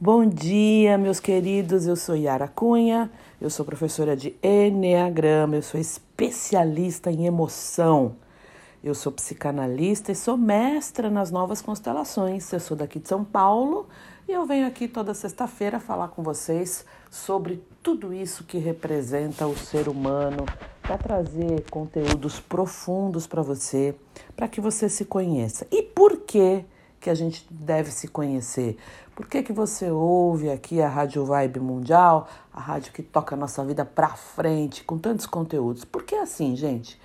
Bom dia, meus queridos. Eu sou Yara Cunha, eu sou professora de Enneagrama, eu sou especialista em emoção. Eu sou psicanalista e sou mestra nas novas constelações. Eu sou daqui de São Paulo e eu venho aqui toda sexta-feira falar com vocês sobre tudo isso que representa o ser humano, para trazer conteúdos profundos para você, para que você se conheça. E por que que a gente deve se conhecer? Por que, que você ouve aqui a Rádio Vibe Mundial, a rádio que toca a nossa vida para frente, com tantos conteúdos? Porque assim, gente,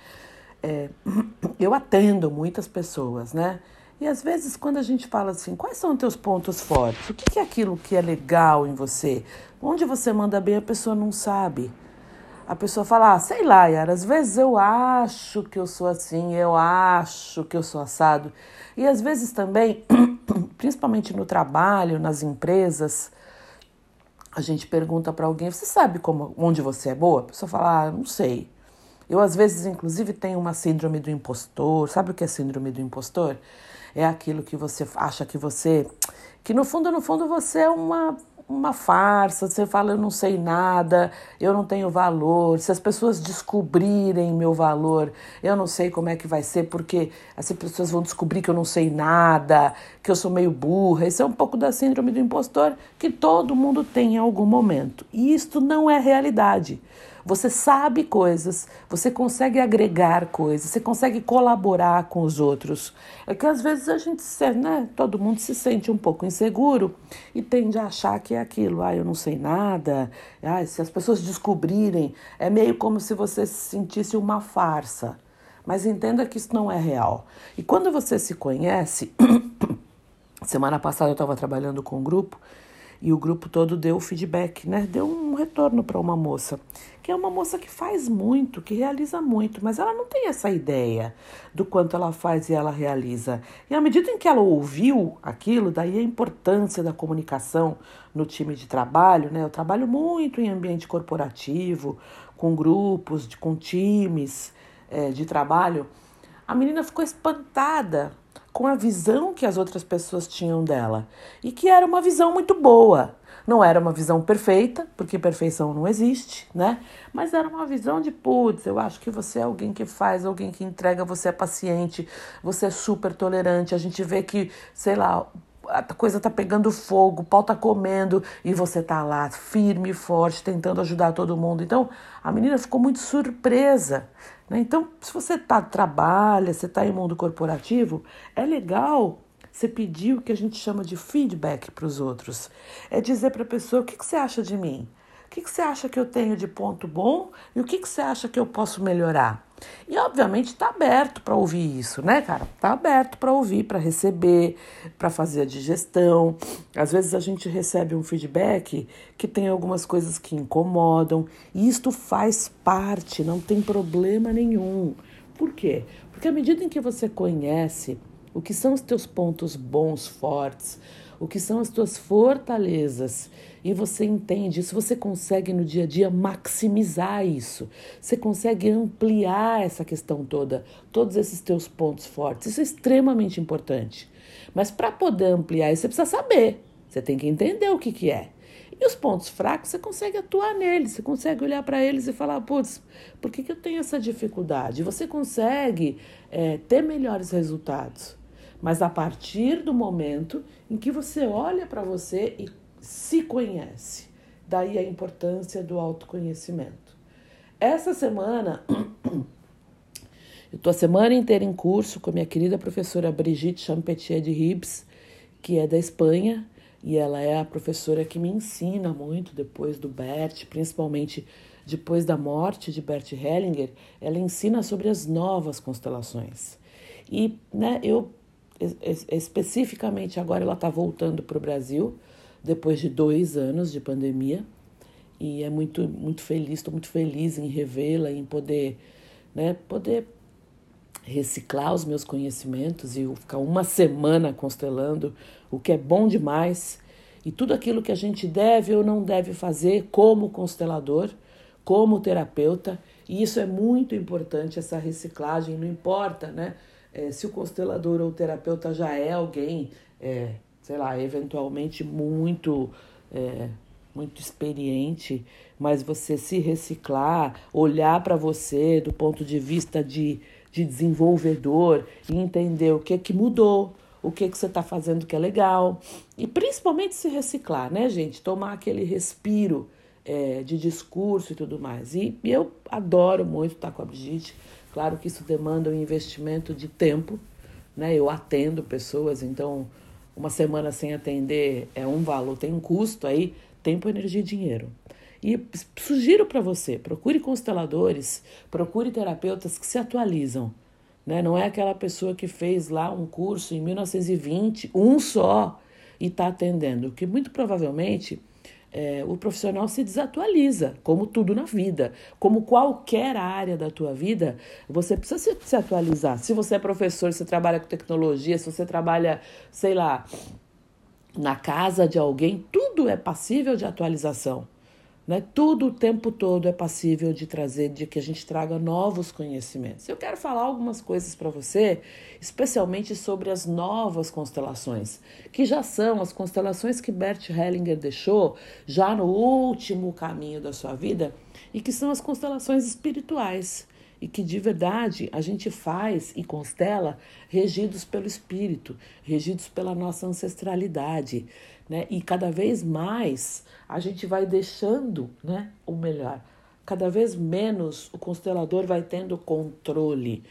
é, eu atendo muitas pessoas, né? E às vezes, quando a gente fala assim, quais são os teus pontos fortes? O que é aquilo que é legal em você? Onde você manda bem, a pessoa não sabe. A pessoa fala, ah, sei lá, Yara, às vezes eu acho que eu sou assim, eu acho que eu sou assado. E às vezes também, principalmente no trabalho, nas empresas, a gente pergunta para alguém, você sabe como, onde você é boa? A pessoa fala, ah, não sei. Eu às vezes, inclusive, tenho uma síndrome do impostor. Sabe o que é síndrome do impostor? é aquilo que você acha que você. que no fundo, no fundo, você é uma, uma farsa. Você fala, eu não sei nada, eu não tenho valor. Se as pessoas descobrirem meu valor, eu não sei como é que vai ser, porque as pessoas vão descobrir que eu não sei nada, que eu sou meio burra. Isso é um pouco da síndrome do impostor que todo mundo tem em algum momento. E isto não é realidade. Você sabe coisas, você consegue agregar coisas, você consegue colaborar com os outros. É que às vezes a gente, né, todo mundo se sente um pouco inseguro e tende a achar que é aquilo, ah, eu não sei nada, ah, se as pessoas descobrirem, é meio como se você se sentisse uma farsa. Mas entenda que isso não é real. E quando você se conhece, semana passada eu estava trabalhando com um grupo e o grupo todo deu feedback, né? Deu um retorno para uma moça, que é uma moça que faz muito, que realiza muito, mas ela não tem essa ideia do quanto ela faz e ela realiza. E à medida em que ela ouviu aquilo, daí a importância da comunicação no time de trabalho, né? Eu trabalho muito em ambiente corporativo, com grupos, com times é, de trabalho. A menina ficou espantada com a visão que as outras pessoas tinham dela e que era uma visão muito boa. Não era uma visão perfeita, porque perfeição não existe, né? Mas era uma visão de putz, eu acho que você é alguém que faz, alguém que entrega, você é paciente, você é super tolerante. A gente vê que, sei lá, a coisa tá pegando fogo, o pau tá comendo e você tá lá firme e forte, tentando ajudar todo mundo. Então, a menina ficou muito surpresa. Né? Então, se você tá, trabalha, você está em mundo corporativo, é legal você pedir o que a gente chama de feedback para os outros. É dizer para a pessoa o que, que você acha de mim. O que, que você acha que eu tenho de ponto bom e o que, que você acha que eu posso melhorar? E obviamente está aberto para ouvir isso, né, cara? Está aberto para ouvir, para receber, para fazer a digestão. Às vezes a gente recebe um feedback que tem algumas coisas que incomodam, e isto faz parte, não tem problema nenhum. Por quê? Porque à medida em que você conhece o que são os teus pontos bons, fortes, o que são as tuas fortalezas. E você entende isso, você consegue no dia a dia maximizar isso. Você consegue ampliar essa questão toda, todos esses teus pontos fortes. Isso é extremamente importante. Mas para poder ampliar isso, você precisa saber. Você tem que entender o que, que é. E os pontos fracos, você consegue atuar neles, você consegue olhar para eles e falar, putz, por que, que eu tenho essa dificuldade? Você consegue é, ter melhores resultados mas a partir do momento em que você olha para você e se conhece. Daí a importância do autoconhecimento. Essa semana, eu estou a semana inteira em curso com a minha querida professora Brigitte Champetier de Ribes, que é da Espanha, e ela é a professora que me ensina muito depois do Bert, principalmente depois da morte de Bert Hellinger, ela ensina sobre as novas constelações. E né, eu especificamente agora ela está voltando para o Brasil depois de dois anos de pandemia. E é muito muito feliz estou muito feliz em revê-la em poder né poder reciclar os meus conhecimentos e ficar uma semana constelando o que é bom demais. E tudo aquilo que a gente deve ou não deve fazer como constelador como terapeuta. E isso é muito importante essa reciclagem não importa né é, se o constelador ou o terapeuta já é alguém, é, sei lá, eventualmente muito, é, muito experiente, mas você se reciclar, olhar para você do ponto de vista de, de desenvolvedor e entender o que que mudou, o que que você está fazendo que é legal e principalmente se reciclar, né, gente? Tomar aquele respiro é, de discurso e tudo mais. E, e eu adoro muito estar com a Brigitte. Claro que isso demanda um investimento de tempo, né? Eu atendo pessoas, então uma semana sem atender é um valor, tem um custo aí, tempo, energia e dinheiro. E sugiro para você, procure consteladores, procure terapeutas que se atualizam. Né? Não é aquela pessoa que fez lá um curso em 1920, um só, e está atendendo. Que muito provavelmente é, o profissional se desatualiza, como tudo na vida. Como qualquer área da tua vida, você precisa se, se atualizar. Se você é professor, se trabalha com tecnologia, se você trabalha, sei lá, na casa de alguém, tudo é passível de atualização. Né? Tudo o tempo todo é passível de trazer, de que a gente traga novos conhecimentos. Eu quero falar algumas coisas para você, especialmente sobre as novas constelações, que já são as constelações que Bert Hellinger deixou já no último caminho da sua vida e que são as constelações espirituais e que de verdade a gente faz e constela regidos pelo espírito, regidos pela nossa ancestralidade, né? E cada vez mais a gente vai deixando, né, o melhor, cada vez menos o constelador vai tendo controle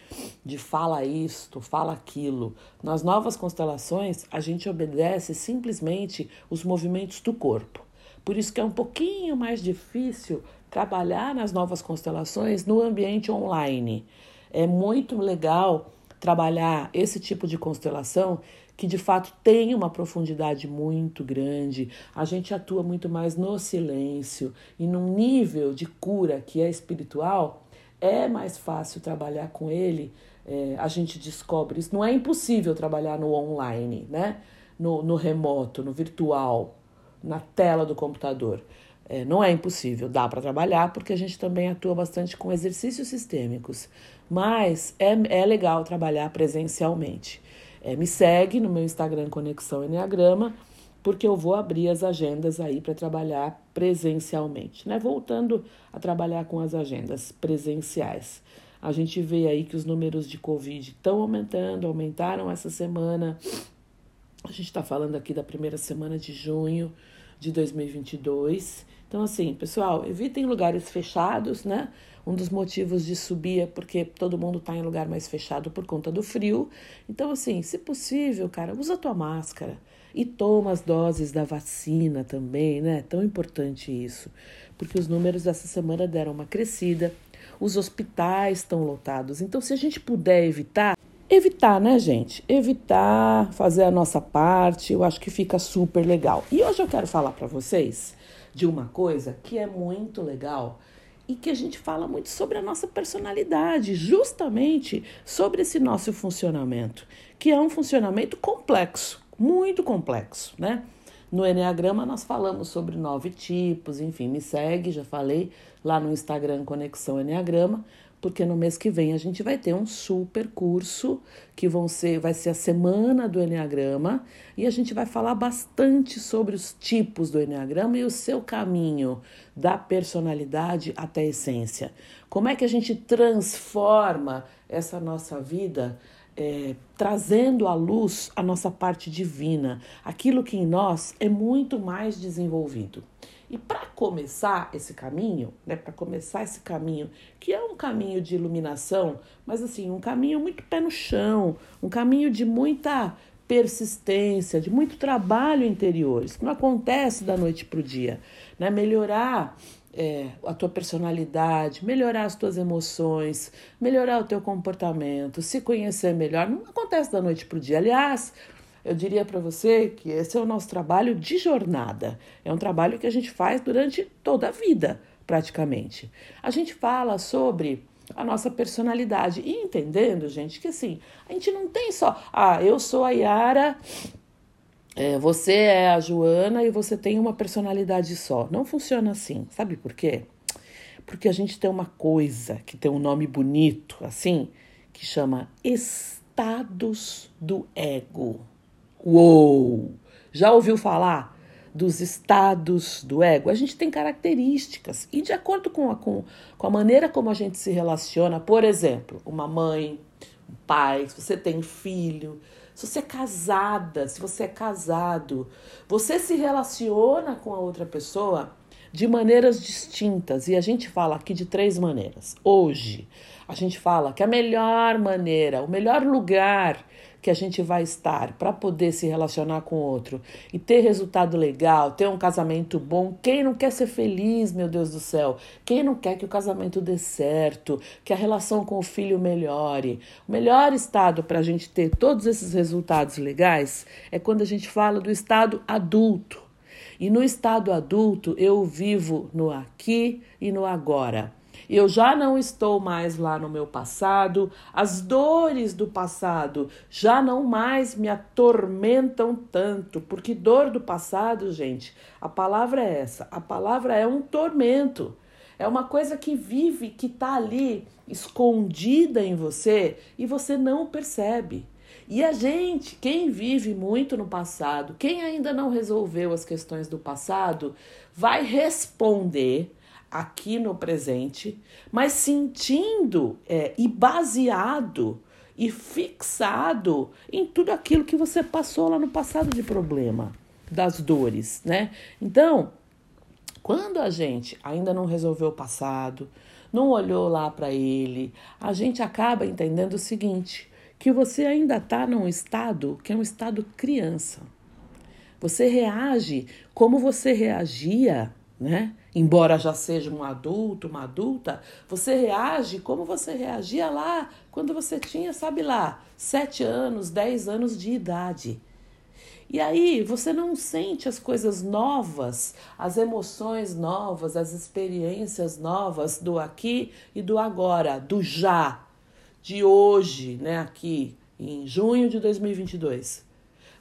de fala isto, fala aquilo. Nas novas constelações, a gente obedece simplesmente os movimentos do corpo. Por isso que é um pouquinho mais difícil trabalhar nas novas constelações no ambiente online. É muito legal trabalhar esse tipo de constelação que de fato tem uma profundidade muito grande. A gente atua muito mais no silêncio e num nível de cura que é espiritual, é mais fácil trabalhar com ele. É, a gente descobre isso. Não é impossível trabalhar no online, né? No, no remoto, no virtual, na tela do computador. É, não é impossível, dá para trabalhar, porque a gente também atua bastante com exercícios sistêmicos. Mas é, é legal trabalhar presencialmente. É, me segue no meu Instagram Conexão Enneagrama, porque eu vou abrir as agendas aí para trabalhar presencialmente, né? Voltando a trabalhar com as agendas presenciais. A gente vê aí que os números de Covid estão aumentando, aumentaram essa semana. A gente está falando aqui da primeira semana de junho de 2022. Então, assim, pessoal, evitem lugares fechados, né? Um dos motivos de subir é porque todo mundo está em lugar mais fechado por conta do frio. Então, assim, se possível, cara, usa tua máscara e toma as doses da vacina também, né? Tão importante isso, porque os números dessa semana deram uma crescida, os hospitais estão lotados. Então, se a gente puder evitar, evitar, né, gente? Evitar, fazer a nossa parte, eu acho que fica super legal. E hoje eu quero falar para vocês de uma coisa que é muito legal e que a gente fala muito sobre a nossa personalidade, justamente sobre esse nosso funcionamento, que é um funcionamento complexo, muito complexo, né? No Enneagrama nós falamos sobre nove tipos, enfim, me segue, já falei lá no Instagram Conexão Enneagrama, porque no mês que vem a gente vai ter um super curso que vão ser, vai ser a semana do Enneagrama e a gente vai falar bastante sobre os tipos do Enneagrama e o seu caminho da personalidade até a essência. Como é que a gente transforma essa nossa vida é, trazendo à luz a nossa parte divina, aquilo que em nós é muito mais desenvolvido. E para começar esse caminho, né, para começar esse caminho, que é um caminho de iluminação, mas assim, um caminho muito pé no chão, um caminho de muita persistência, de muito trabalho interior. Isso não acontece da noite para o dia. Né? Melhorar é, a tua personalidade, melhorar as tuas emoções, melhorar o teu comportamento, se conhecer melhor, não acontece da noite para o dia. Aliás, eu diria para você que esse é o nosso trabalho de jornada. É um trabalho que a gente faz durante toda a vida, praticamente. A gente fala sobre a nossa personalidade e entendendo, gente, que assim, a gente não tem só, ah, eu sou a Yara, é, você é a Joana e você tem uma personalidade só. Não funciona assim. Sabe por quê? Porque a gente tem uma coisa que tem um nome bonito, assim, que chama estados do ego. Uou! Já ouviu falar dos estados do ego? A gente tem características e de acordo com a, com, com a maneira como a gente se relaciona, por exemplo, uma mãe, um pai, se você tem filho, se você é casada, se você é casado, você se relaciona com a outra pessoa de maneiras distintas e a gente fala aqui de três maneiras. Hoje, a gente fala que a melhor maneira, o melhor lugar que a gente vai estar para poder se relacionar com outro e ter resultado legal, ter um casamento bom. Quem não quer ser feliz, meu Deus do céu? Quem não quer que o casamento dê certo, que a relação com o filho melhore? O melhor estado para a gente ter todos esses resultados legais é quando a gente fala do estado adulto. E no estado adulto, eu vivo no aqui e no agora. Eu já não estou mais lá no meu passado, as dores do passado já não mais me atormentam tanto, porque dor do passado, gente, a palavra é essa, a palavra é um tormento. É uma coisa que vive, que está ali escondida em você e você não percebe. E a gente, quem vive muito no passado, quem ainda não resolveu as questões do passado, vai responder aqui no presente, mas sentindo é, e baseado e fixado em tudo aquilo que você passou lá no passado de problema, das dores, né? Então, quando a gente ainda não resolveu o passado, não olhou lá para ele, a gente acaba entendendo o seguinte: que você ainda está num estado que é um estado criança. Você reage como você reagia, né? Embora já seja um adulto, uma adulta, você reage como você reagia lá quando você tinha, sabe lá, sete anos, dez anos de idade. E aí você não sente as coisas novas, as emoções novas, as experiências novas do aqui e do agora, do já, de hoje, né, aqui em junho de 2022,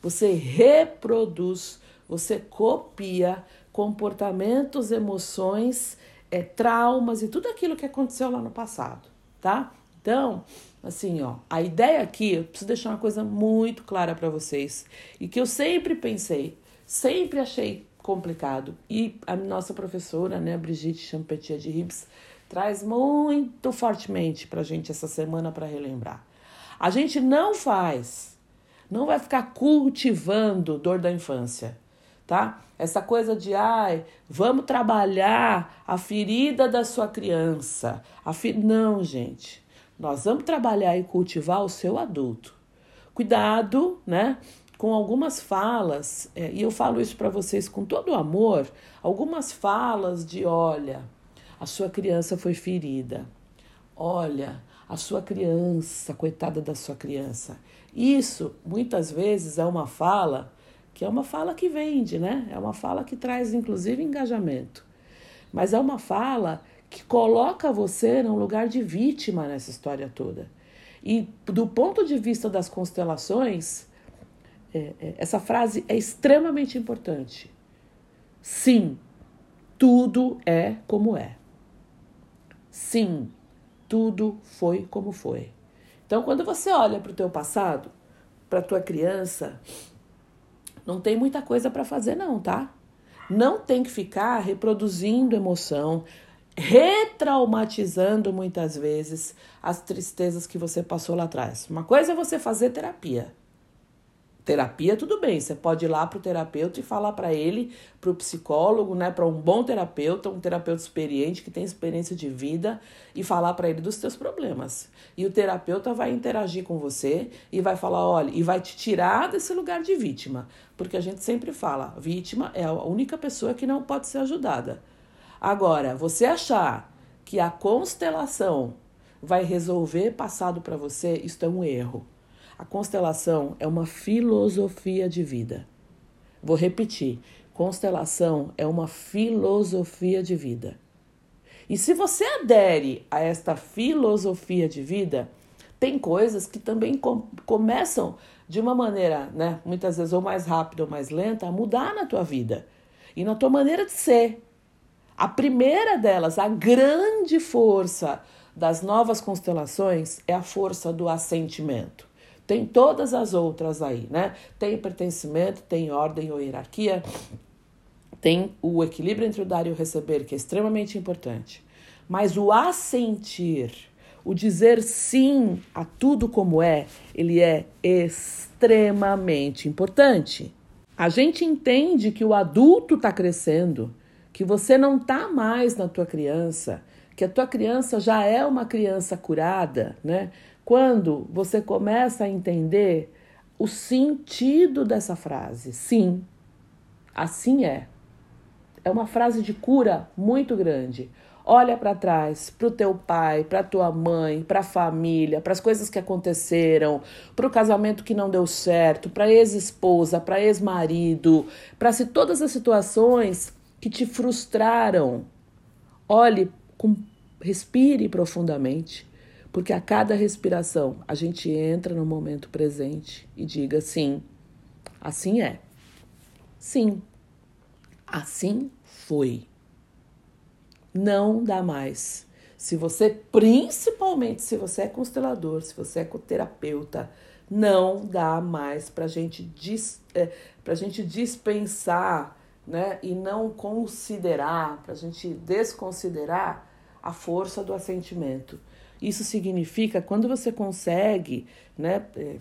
você reproduz, você copia comportamentos, emoções, é, traumas e tudo aquilo que aconteceu lá no passado, tá? Então, assim, ó, a ideia aqui, eu preciso deixar uma coisa muito clara para vocês e que eu sempre pensei, sempre achei complicado e a nossa professora, né, Brigitte Champetier de Ribes, traz muito fortemente para a gente essa semana para relembrar. A gente não faz, não vai ficar cultivando dor da infância, tá? Essa coisa de, ai, vamos trabalhar a ferida da sua criança. A fi... Não, gente. Nós vamos trabalhar e cultivar o seu adulto. Cuidado, né? Com algumas falas, é, e eu falo isso para vocês com todo amor, algumas falas de, olha, a sua criança foi ferida. Olha, a sua criança, coitada da sua criança. Isso muitas vezes é uma fala que é uma fala que vende, né? É uma fala que traz inclusive engajamento. Mas é uma fala que coloca você num lugar de vítima nessa história toda. E do ponto de vista das constelações, é, é, essa frase é extremamente importante. Sim, tudo é como é. Sim, tudo foi como foi. Então, quando você olha para o teu passado, para a tua criança, não tem muita coisa para fazer não, tá? Não tem que ficar reproduzindo emoção, retraumatizando muitas vezes as tristezas que você passou lá atrás. Uma coisa é você fazer terapia. Terapia, tudo bem, você pode ir lá para o terapeuta e falar para ele, para o psicólogo, né, para um bom terapeuta, um terapeuta experiente que tem experiência de vida e falar para ele dos seus problemas. E o terapeuta vai interagir com você e vai falar, olha, e vai te tirar desse lugar de vítima, porque a gente sempre fala, vítima é a única pessoa que não pode ser ajudada. Agora, você achar que a constelação vai resolver passado para você, isso é um erro. A constelação é uma filosofia de vida. Vou repetir: constelação é uma filosofia de vida. E se você adere a esta filosofia de vida, tem coisas que também com, começam de uma maneira, né, muitas vezes ou mais rápida ou mais lenta, a mudar na tua vida e na tua maneira de ser. A primeira delas, a grande força das novas constelações é a força do assentimento. Tem todas as outras aí, né? Tem pertencimento, tem ordem ou hierarquia, tem o equilíbrio entre o dar e o receber, que é extremamente importante. Mas o assentir, o dizer sim a tudo como é, ele é extremamente importante. A gente entende que o adulto está crescendo, que você não está mais na tua criança, que a tua criança já é uma criança curada, né? Quando você começa a entender o sentido dessa frase, sim, assim é. É uma frase de cura muito grande. Olha para trás, para o teu pai, para tua mãe, para a família, para as coisas que aconteceram, para o casamento que não deu certo, para ex-esposa, para ex-marido, para se todas as situações que te frustraram. Olhe com respire profundamente porque a cada respiração a gente entra no momento presente e diga sim, assim é. Sim, assim foi. Não dá mais. Se você, principalmente se você é constelador, se você é terapeuta, não dá mais para gente dis, é, a gente dispensar né, e não considerar, para a gente desconsiderar a força do assentimento. Isso significa quando você consegue né, é,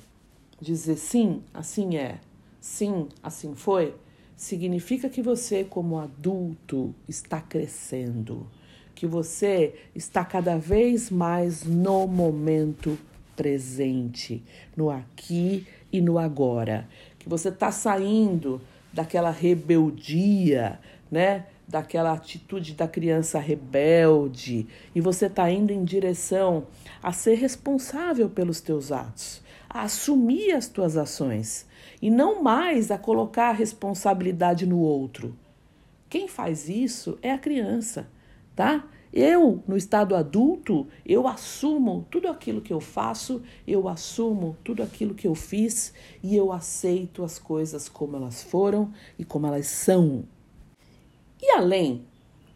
dizer sim, assim é, sim, assim foi, significa que você, como adulto, está crescendo, que você está cada vez mais no momento presente, no aqui e no agora, que você está saindo daquela rebeldia, né? Daquela atitude da criança rebelde e você está indo em direção a ser responsável pelos teus atos, a assumir as tuas ações e não mais a colocar a responsabilidade no outro. Quem faz isso é a criança, tá? Eu, no estado adulto, eu assumo tudo aquilo que eu faço, eu assumo tudo aquilo que eu fiz e eu aceito as coisas como elas foram e como elas são. E além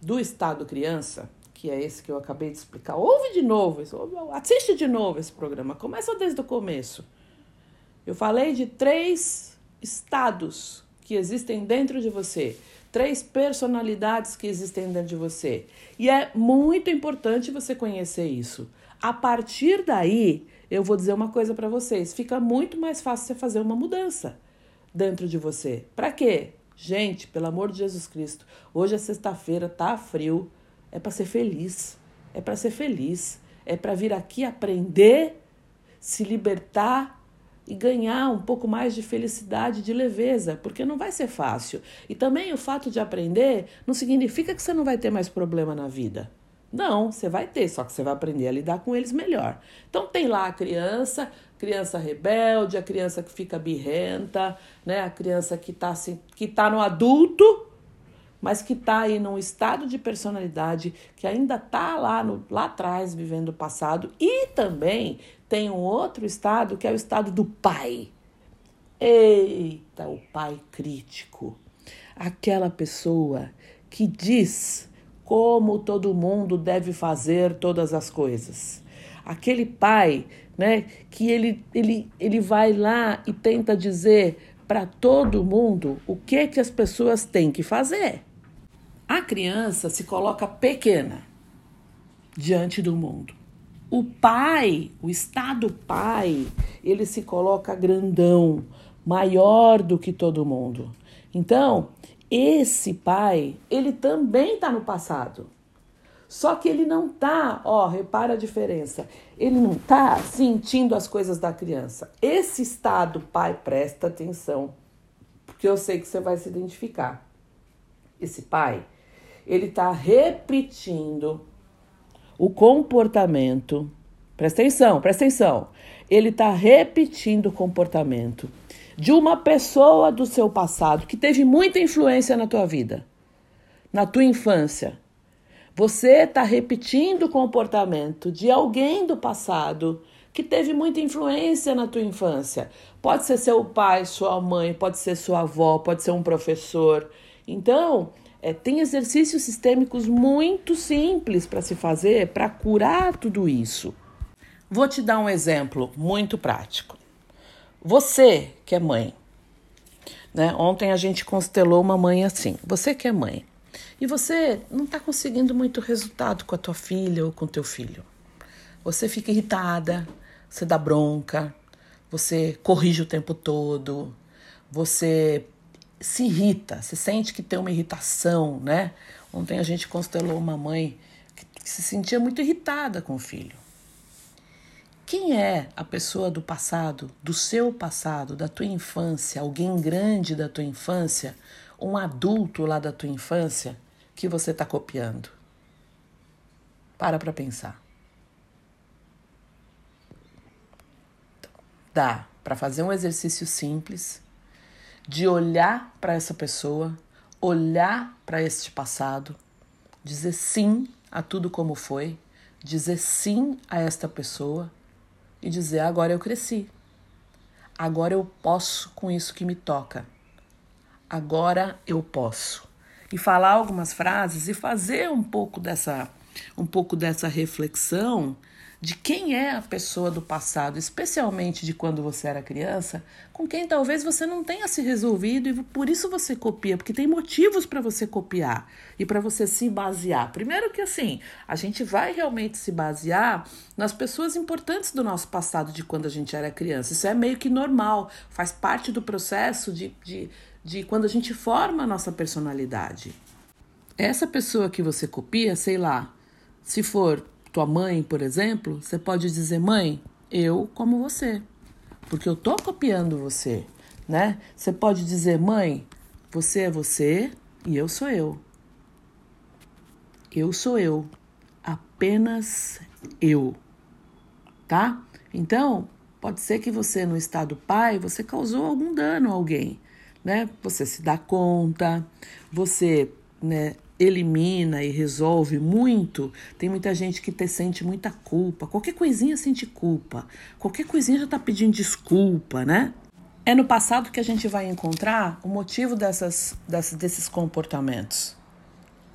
do estado criança, que é esse que eu acabei de explicar, ouve de novo, assiste de novo esse programa, começa desde o começo. Eu falei de três estados que existem dentro de você, três personalidades que existem dentro de você. E é muito importante você conhecer isso. A partir daí, eu vou dizer uma coisa para vocês: fica muito mais fácil você fazer uma mudança dentro de você. Para quê? Gente, pelo amor de Jesus Cristo, hoje é sexta-feira, tá frio, é para ser feliz. É para ser feliz, é para vir aqui aprender, se libertar e ganhar um pouco mais de felicidade, de leveza, porque não vai ser fácil. E também o fato de aprender não significa que você não vai ter mais problema na vida. Não, você vai ter, só que você vai aprender a lidar com eles melhor. Então tem lá a criança, criança rebelde, a criança que fica birrenta, né? A criança que está assim, que tá no adulto, mas que está aí num estado de personalidade que ainda está lá, no, lá atrás vivendo o passado. E também tem um outro estado que é o estado do pai. Eita, o pai crítico. Aquela pessoa que diz como todo mundo deve fazer todas as coisas. Aquele pai, né, que ele, ele, ele vai lá e tenta dizer para todo mundo o que que as pessoas têm que fazer. A criança se coloca pequena diante do mundo. O pai, o estado pai, ele se coloca grandão, maior do que todo mundo. Então, esse pai, ele também está no passado. Só que ele não tá, ó, repara a diferença. Ele não tá sentindo as coisas da criança. Esse estado, pai, presta atenção, porque eu sei que você vai se identificar. Esse pai, ele tá repetindo o comportamento. Presta atenção, presta atenção. Ele tá repetindo o comportamento de uma pessoa do seu passado que teve muita influência na tua vida, na tua infância. Você está repetindo o comportamento de alguém do passado que teve muita influência na tua infância. Pode ser seu pai, sua mãe, pode ser sua avó, pode ser um professor. Então, é, tem exercícios sistêmicos muito simples para se fazer para curar tudo isso. Vou te dar um exemplo muito prático. Você que é mãe, né? Ontem a gente constelou uma mãe assim. Você que é mãe e você não está conseguindo muito resultado com a tua filha ou com o teu filho. Você fica irritada, você dá bronca, você corrige o tempo todo, você se irrita, você sente que tem uma irritação, né? Ontem a gente constelou uma mãe que, que se sentia muito irritada com o filho. Quem é a pessoa do passado, do seu passado, da tua infância, alguém grande da tua infância, um adulto lá da tua infância que você está copiando? Para para pensar. Dá para fazer um exercício simples de olhar para essa pessoa, olhar para este passado, dizer sim a tudo como foi, dizer sim a esta pessoa e dizer: agora eu cresci, agora eu posso com isso que me toca, agora eu posso. E falar algumas frases e fazer um pouco dessa, um pouco dessa reflexão de quem é a pessoa do passado, especialmente de quando você era criança, com quem talvez você não tenha se resolvido e por isso você copia, porque tem motivos para você copiar e para você se basear. Primeiro que assim, a gente vai realmente se basear nas pessoas importantes do nosso passado de quando a gente era criança. Isso é meio que normal, faz parte do processo de, de, de quando a gente forma a nossa personalidade. Essa pessoa que você copia, sei lá, se for tua mãe, por exemplo, você pode dizer: "Mãe, eu como você", porque eu tô copiando você, né? Você pode dizer: "Mãe, você é você e eu sou eu". Eu sou eu, apenas eu. Tá? Então, pode ser que você no estado pai, você causou algum dano a alguém, né? Você se dá conta, você, né, elimina e resolve muito, tem muita gente que te sente muita culpa. Qualquer coisinha sente culpa. Qualquer coisinha já está pedindo desculpa, né? É no passado que a gente vai encontrar o motivo dessas, dessas, desses comportamentos.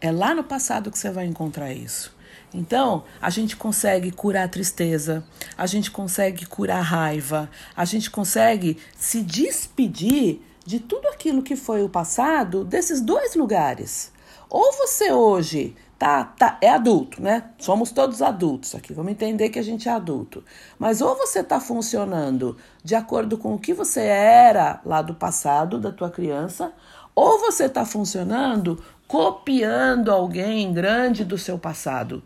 É lá no passado que você vai encontrar isso. Então, a gente consegue curar a tristeza, a gente consegue curar a raiva, a gente consegue se despedir de tudo aquilo que foi o passado desses dois lugares. Ou você hoje tá, tá é adulto, né? Somos todos adultos aqui. Vamos entender que a gente é adulto. Mas ou você está funcionando de acordo com o que você era lá do passado da tua criança, ou você está funcionando copiando alguém grande do seu passado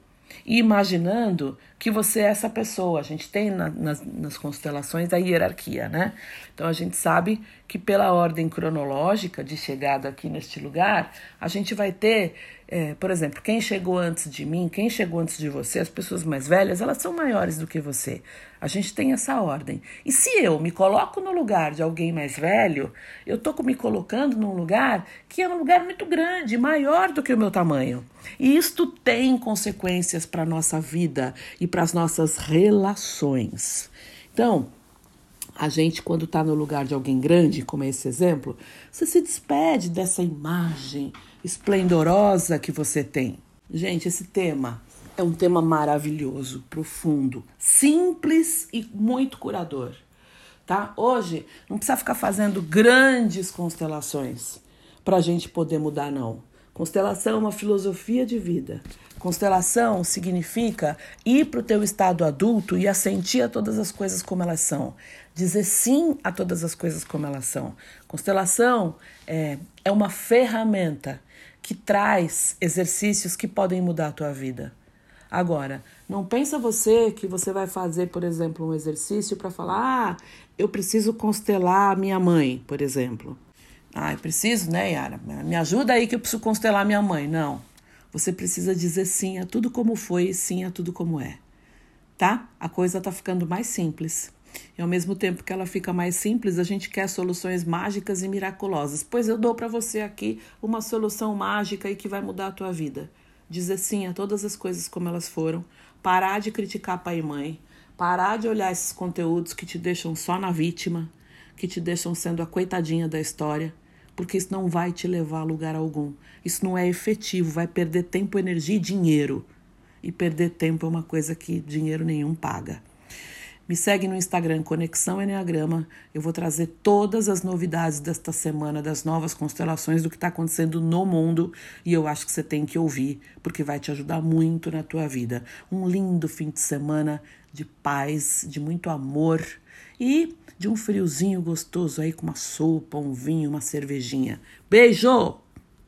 e imaginando que você é essa pessoa. A gente tem na, nas, nas constelações a hierarquia, né? Então a gente sabe que pela ordem cronológica de chegada aqui neste lugar, a gente vai ter, é, por exemplo, quem chegou antes de mim, quem chegou antes de você, as pessoas mais velhas, elas são maiores do que você. A gente tem essa ordem. E se eu me coloco no lugar de alguém mais velho, eu estou me colocando num lugar que é um lugar muito grande, maior do que o meu tamanho. E isto tem consequências para a nossa vida e para as nossas relações. Então, a gente, quando está no lugar de alguém grande, como é esse exemplo, você se despede dessa imagem esplendorosa que você tem. Gente, esse tema é um tema maravilhoso, profundo, simples e muito curador. Tá? Hoje não precisa ficar fazendo grandes constelações para a gente poder mudar, não. Constelação é uma filosofia de vida. Constelação significa ir para o teu estado adulto e assentir a todas as coisas como elas são. Dizer sim a todas as coisas como elas são. Constelação é, é uma ferramenta que traz exercícios que podem mudar a tua vida. Agora, não pensa você que você vai fazer, por exemplo, um exercício para falar: ah, eu preciso constelar minha mãe, por exemplo. Eu preciso, né, Yara? Me ajuda aí que eu preciso constelar minha mãe. Não. Você precisa dizer sim a tudo como foi e sim a tudo como é. Tá? A coisa tá ficando mais simples. E ao mesmo tempo que ela fica mais simples, a gente quer soluções mágicas e miraculosas. Pois eu dou para você aqui uma solução mágica e que vai mudar a tua vida. Dizer sim a todas as coisas como elas foram, parar de criticar pai e mãe, parar de olhar esses conteúdos que te deixam só na vítima, que te deixam sendo a coitadinha da história porque isso não vai te levar a lugar algum. Isso não é efetivo, vai perder tempo, energia e dinheiro. E perder tempo é uma coisa que dinheiro nenhum paga. Me segue no Instagram Conexão Enneagrama. Eu vou trazer todas as novidades desta semana, das novas constelações, do que está acontecendo no mundo. E eu acho que você tem que ouvir, porque vai te ajudar muito na tua vida. Um lindo fim de semana de paz, de muito amor e de um friozinho gostoso aí com uma sopa, um vinho, uma cervejinha. Beijo!